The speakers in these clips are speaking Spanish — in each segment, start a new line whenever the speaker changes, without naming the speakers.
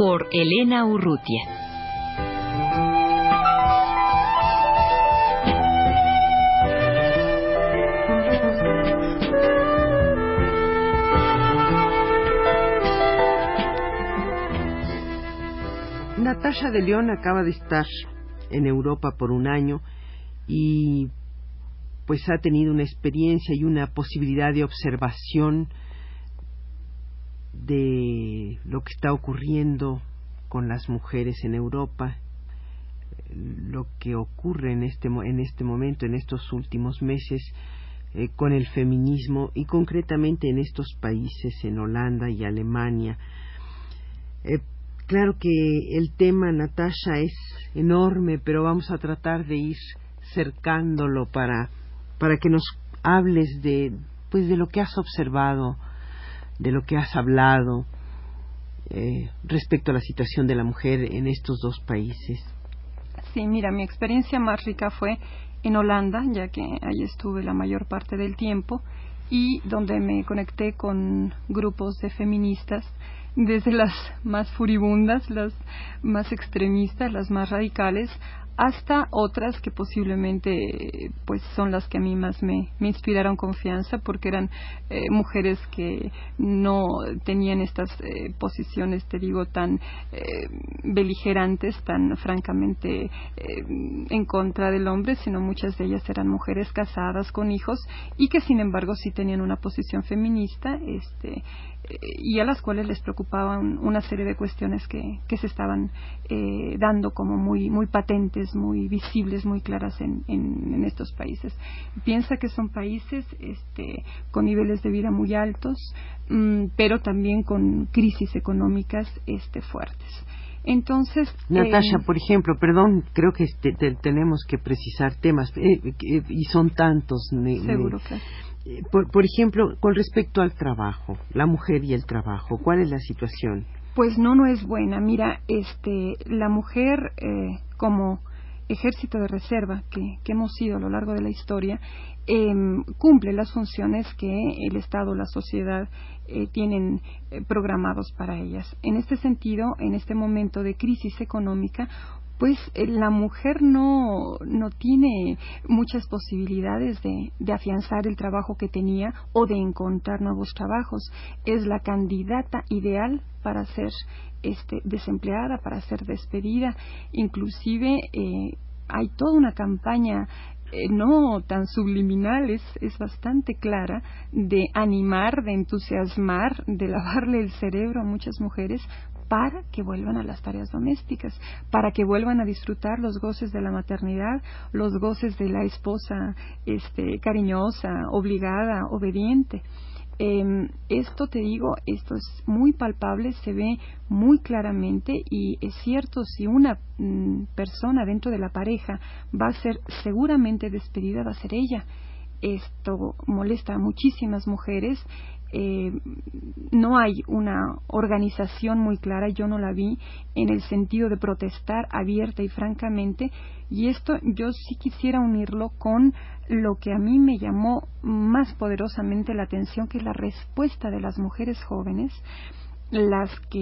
Por Elena Urrutia.
Natasha de León acaba de estar en Europa por un año y pues ha tenido una experiencia y una posibilidad de observación de lo que está ocurriendo con las mujeres en Europa, lo que ocurre en este, en este momento, en estos últimos meses, eh, con el feminismo y concretamente en estos países, en Holanda y Alemania. Eh, claro que el tema, Natasha, es enorme, pero vamos a tratar de ir cercándolo para, para que nos hables de, pues, de lo que has observado, de lo que has hablado eh, respecto a la situación de la mujer en estos dos países.
Sí, mira, mi experiencia más rica fue en Holanda, ya que ahí estuve la mayor parte del tiempo y donde me conecté con grupos de feministas desde las más furibundas, las más extremistas, las más radicales, hasta otras que posiblemente pues son las que a mí más me, inspiraron confianza porque eran eh, mujeres que no tenían estas eh, posiciones te digo tan eh, beligerantes tan francamente en contra del hombre sino muchas de ellas eran mujeres casadas con hijos y que sin embargo sí tenían una posición feminista este y a las cuales les preocupaban una serie de cuestiones que, que se estaban eh, dando como muy, muy patentes, muy visibles, muy claras en, en, estos países. Piensa que son países este, con niveles de vida muy altos, mm, pero también con crisis económicas este, fuertes. Entonces,
Natasha, eh, por ejemplo, perdón, creo que tenemos que precisar temas eh, y son tantos.
seguro,
eh, por, ejemplo, con respecto al trabajo, la mujer y el trabajo, ¿cuál es la situación?
Pues no, no es buena. Mira, este, la mujer eh, como ejército de reserva que, hemos sido a lo largo de la historia em, cumple las funciones que el Estado, la sociedad eh, tienen programados para ellas. En este sentido, en este momento de crisis económica, pues eh, la mujer no, no tiene muchas posibilidades de, de, afianzar el trabajo que tenía o de encontrar nuevos trabajos. Es la candidata ideal para ser este, desempleada, para ser despedida. Inclusive eh, hay toda una campaña eh, no tan subliminal, es, es, bastante clara, de animar, de entusiasmar, de lavarle el cerebro a muchas mujeres para que vuelvan a las tareas domésticas, para que vuelvan a disfrutar los goces de la maternidad, los goces de la esposa este, cariñosa, obligada, obediente. Em, esto te digo, esto es muy palpable, se ve muy claramente y es cierto, si una mm, persona dentro de la pareja va a ser seguramente despedida, va a ser ella. Esto molesta a muchísimas mujeres eh, no hay una organización muy clara, yo no la vi, en el sentido de protestar abierta y francamente, y esto yo sí quisiera unirlo con lo que a mí me llamó más poderosamente la atención, que es la respuesta de las mujeres jóvenes, las que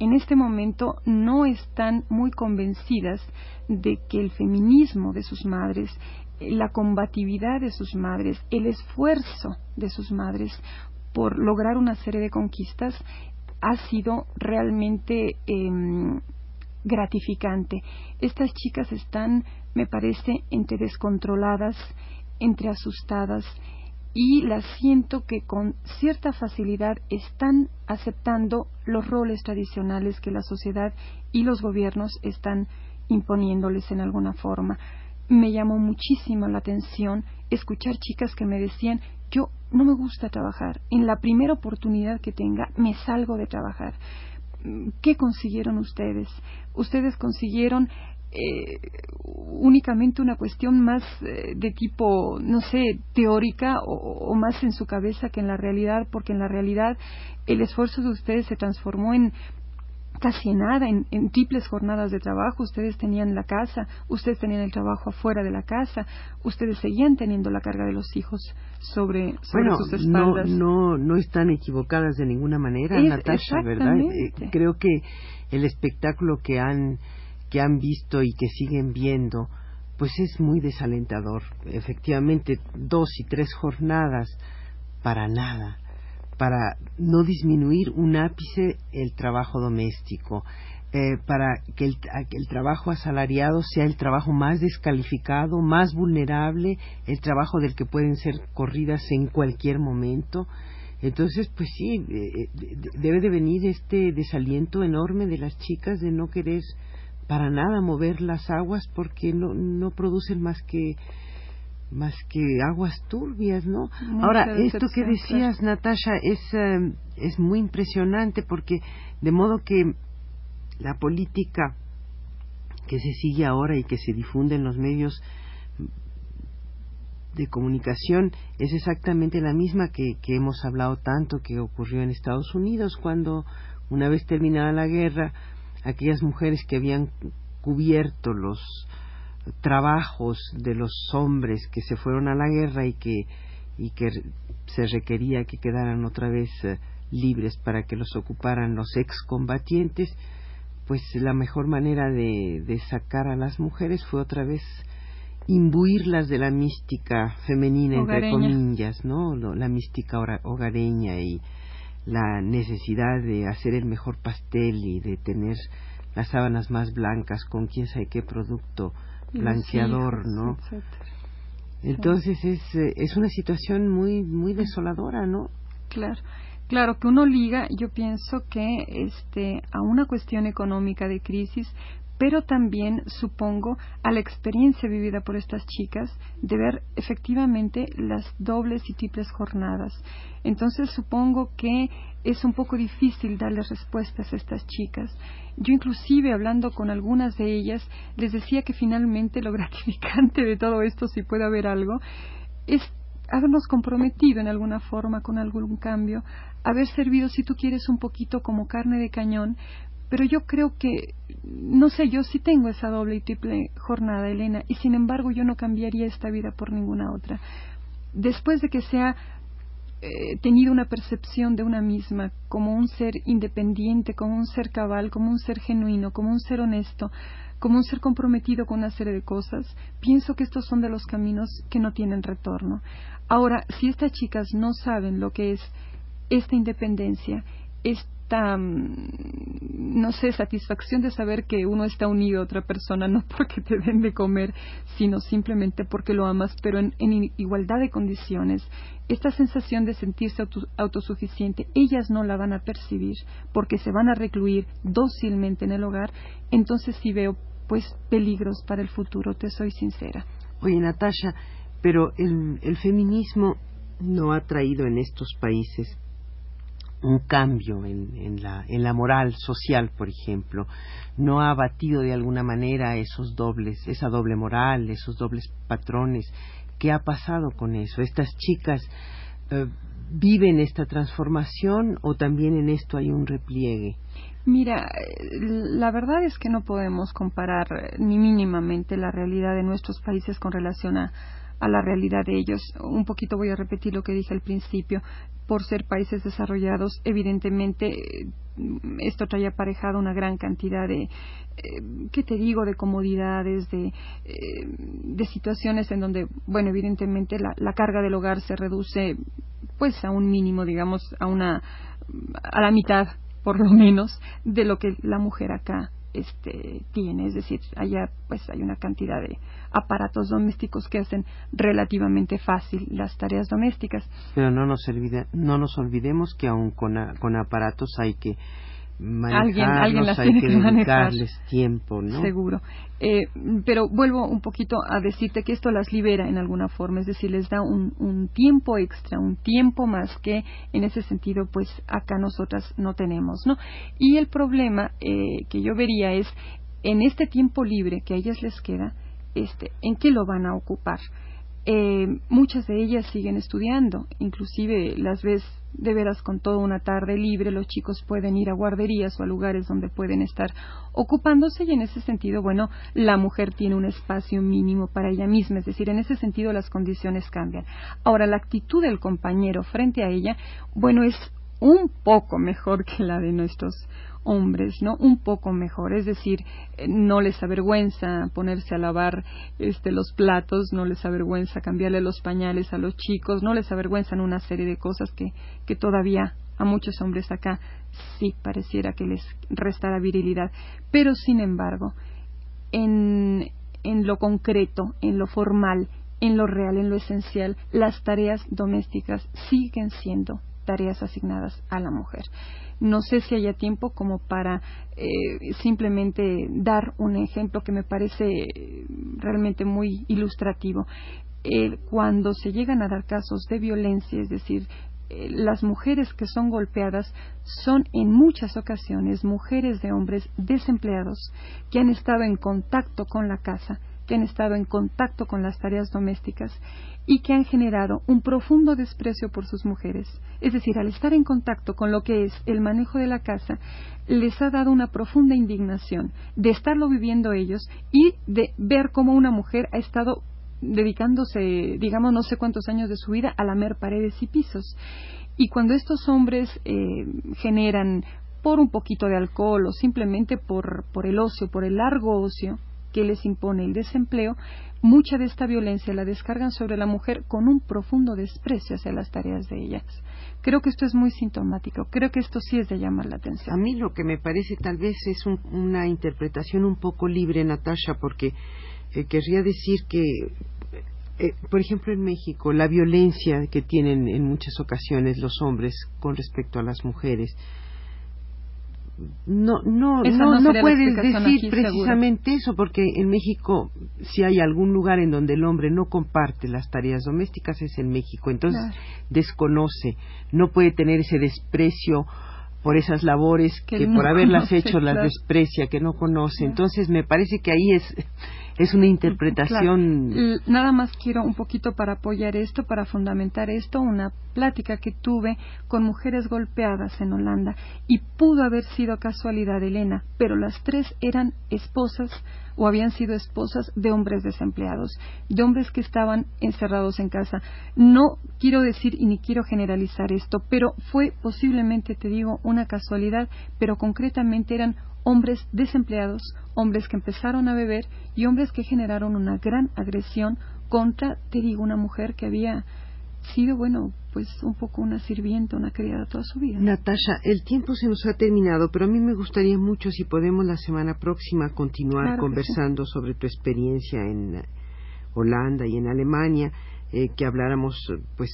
en este momento no están muy convencidas de que el feminismo de sus madres, la combatividad de sus madres, el esfuerzo de sus madres por lograr una serie de conquistas ha sido realmente em, gratificante. Estas chicas están, me parece, entre descontroladas, entre asustadas y las siento que con cierta facilidad están aceptando los roles tradicionales que la sociedad y los gobiernos están imponiéndoles en alguna forma me llamó muchísimo la atención escuchar chicas que me decían yo no me gusta trabajar. En la primera oportunidad que tenga, me salgo de trabajar. ¿Qué consiguieron ustedes? Ustedes consiguieron eh, únicamente una cuestión más eh, de tipo, no sé, teórica o, más en su cabeza que en la realidad, porque en la realidad el esfuerzo de ustedes se transformó en casi nada, en, triples jornadas de trabajo. Ustedes tenían la casa, ustedes tenían el trabajo afuera de la casa, ustedes seguían teniendo la carga de los hijos sobre, sus espaldas.
No, no, no están equivocadas de ninguna manera, Natasha, ¿verdad? Eh, creo que el espectáculo que han, que han visto y que siguen viendo, pues es muy desalentador. Efectivamente, dos y tres jornadas para nada para no disminuir un ápice el trabajo doméstico, eh, para que el, el, trabajo asalariado sea el trabajo más descalificado, más vulnerable, el trabajo del que pueden ser corridas en cualquier momento. Entonces, pues sí, eh, eh, debe de venir este desaliento enorme de las chicas de no querer para nada mover las aguas porque no, no producen más que más que aguas turbias, ¿no? Ahora, esto que decías, Natasha, es, em, es muy impresionante porque de modo que la política que se sigue ahora y que se difunde en los medios de comunicación es exactamente la misma que, que hemos hablado tanto que ocurrió en Estados Unidos cuando una vez terminada la guerra aquellas mujeres que habían cubierto los trabajos de los hombres que se fueron a la guerra y que, y que se requería que quedaran otra vez eh, libres para que los ocuparan los excombatientes, pues la mejor manera de, de sacar a las mujeres fue otra vez imbuirlas de la mística femenina, entre comillas, ¿no? La mística hogareña y la necesidad de hacer el mejor pastel y de tener las sábanas más blancas con quién sabe qué producto blanqueador, ¿no? Entonces es, eh, es una situación muy muy desoladora, ¿no?
Claro. Claro que uno liga, yo pienso que este a una cuestión económica de crisis, pero también supongo a la experiencia vivida por estas chicas de ver efectivamente las dobles y triples jornadas. Entonces supongo que es un poco difícil darles respuestas a estas chicas. Yo inclusive hablando con algunas de ellas les decía que finalmente lo gratificante de todo esto, si puede haber algo, es habernos comprometido en alguna forma con algún cambio, haber servido, si tú quieres, un poquito como carne de cañón pero yo creo que, no sé, yo sí tengo esa doble y triple jornada, Elena, y sin embargo yo no cambiaría esta vida por ninguna otra. Después de que se ha eh, tenido una percepción de una misma como un ser independiente, como un ser cabal, como un ser genuino, como un ser honesto, como un ser comprometido con una serie de cosas, pienso que estos son de los caminos que no tienen retorno. Ahora, si estas chicas no saben lo que es esta independencia, esta, mm, no sé, satisfacción de saber que uno está unido a otra persona, no porque te den de comer, sino simplemente porque lo amas, pero en, igualdad de condiciones. Esta sensación de sentirse autosuficiente, ellas no la van a percibir porque se van a recluir dócilmente en el hogar, entonces sí veo pues peligros para el futuro, te soy sincera.
Oye, Natasha, pero el, el feminismo no ha traído en estos países un cambio en, la, en la moral social, por ejemplo, no ha abatido de alguna manera esos dobles, esa doble moral, esos dobles patrones. ¿Qué ha pasado con eso? ¿Estas chicas eh, viven esta transformación o también en esto hay un repliegue?
Mira, la verdad es que no podemos comparar ni mínimamente la realidad de nuestros países con relación a, a la realidad de ellos. Un poquito voy a repetir lo que dije al principio por ser países desarrollados, evidentemente esto trae aparejado una gran cantidad de, eh, ¿qué te digo?, de comodidades, de, eh, de situaciones en donde, bueno, evidentemente la, la carga del hogar se reduce pues a un mínimo, digamos, a una, a la mitad por lo menos de lo que la mujer acá este, tiene, es decir, allá pues hay una cantidad de aparatos domésticos que hacen relativamente fácil las tareas domésticas.
Pero no nos, no nos olvidemos que aún con, con aparatos hay que alguien, alguien las tiene que, dedicarles tiempo, ¿no?
Seguro. Eh, pero vuelvo un poquito a decirte que esto las libera en alguna forma, es decir, les da un, un tiempo extra, un tiempo más que en ese sentido, pues acá nosotras no tenemos, ¿no? Y el problema eh, que yo vería es en este tiempo libre que a ellas les queda, este, ¿en qué lo van a ocupar? Eh, muchas de ellas siguen estudiando, inclusive las ves de veras con toda una tarde libre, los chicos pueden ir a guarderías o a lugares donde pueden estar ocupándose y en ese sentido, bueno, la mujer tiene un espacio mínimo para ella misma, es decir, en ese sentido las condiciones cambian. Ahora, la actitud del compañero frente a ella, bueno, es un poco mejor que la de nuestros hombres, ¿no? Un poco mejor, es decir, eh, no les avergüenza ponerse a lavar este los platos, no les avergüenza cambiarle los pañales a los chicos, no les avergüenzan una serie de cosas que, que todavía a muchos hombres acá sí pareciera que les restara virilidad, pero sin embargo, en, en lo concreto, en lo formal, en lo real, en lo esencial, las tareas domésticas siguen siendo tareas asignadas a la mujer. No sé si haya tiempo como para eh, simplemente dar un ejemplo que me parece realmente muy ilustrativo. Cuando se llegan a dar casos de violencia, es decir, eh, las mujeres que son golpeadas son en muchas ocasiones mujeres de hombres desempleados que han estado en contacto con la casa, que han estado en contacto con las tareas domésticas y que han generado un profundo desprecio por sus mujeres. Es decir, al estar en contacto con lo que es el manejo de la casa, les ha dado una profunda indignación de estarlo viviendo ellos y de ver cómo una mujer ha estado dedicándose, digamos, no sé cuántos años de su vida a lamer paredes y pisos. Y cuando estos hombres eh, generan por un poquito de alcohol o simplemente por, por el ocio, por el largo ocio que les impone el desempleo, mucha de esta violencia la descargan sobre la mujer con un profundo desprecio hacia las tareas de ellas. Creo que esto es muy sintomático, creo que esto sí es de llamar la atención.
A mí lo que me parece tal vez es una interpretación un poco libre, Natasha, porque eh, querría decir que, eh, por ejemplo, en México, la violencia que tienen en muchas ocasiones los hombres con respecto a las mujeres, no no no, no, puedes decir precisamente eso porque en México si hay algún lugar en donde el hombre no comparte las tareas domésticas es en México. Entonces desconoce no puede tener ese desprecio por esas labores que, por haberlas hecho las desprecia que no conoce. Entonces me parece que ahí es es una interpretación.
Nada más quiero un poquito para apoyar esto, para fundamentar esto, una plática que tuve con mujeres golpeadas en Holanda y pudo haber sido casualidad, Elena, pero las tres eran esposas o habían sido esposas de hombres desempleados, de hombres que estaban encerrados en casa. No quiero decir y ni quiero generalizar esto, pero fue posiblemente, te digo, una casualidad, pero concretamente eran hombres desempleados, hombres que empezaron a beber y hombres que generaron una gran agresión contra, te digo, una mujer que había sido, bueno, pues un poco una sirvienta, una criada toda su vida.
Natasha, el tiempo se nos ha terminado, pero a mí me gustaría mucho si podemos la semana próxima continuar conversando sobre tu experiencia en Holanda y en Alemania. Eh, que habláramos, pues,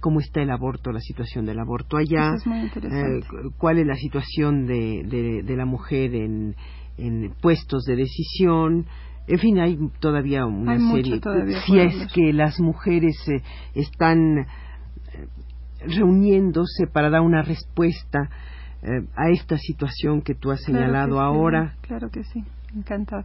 cómo está el aborto, la situación del aborto allá,
eh,
cuál es la situación de, de, la mujer en, en, puestos de decisión. En fin, hay todavía una serie. si es que las mujeres eh, están reuniéndose para dar una respuesta a esta situación que tú has señalado ahora.
claro que sí, encantado.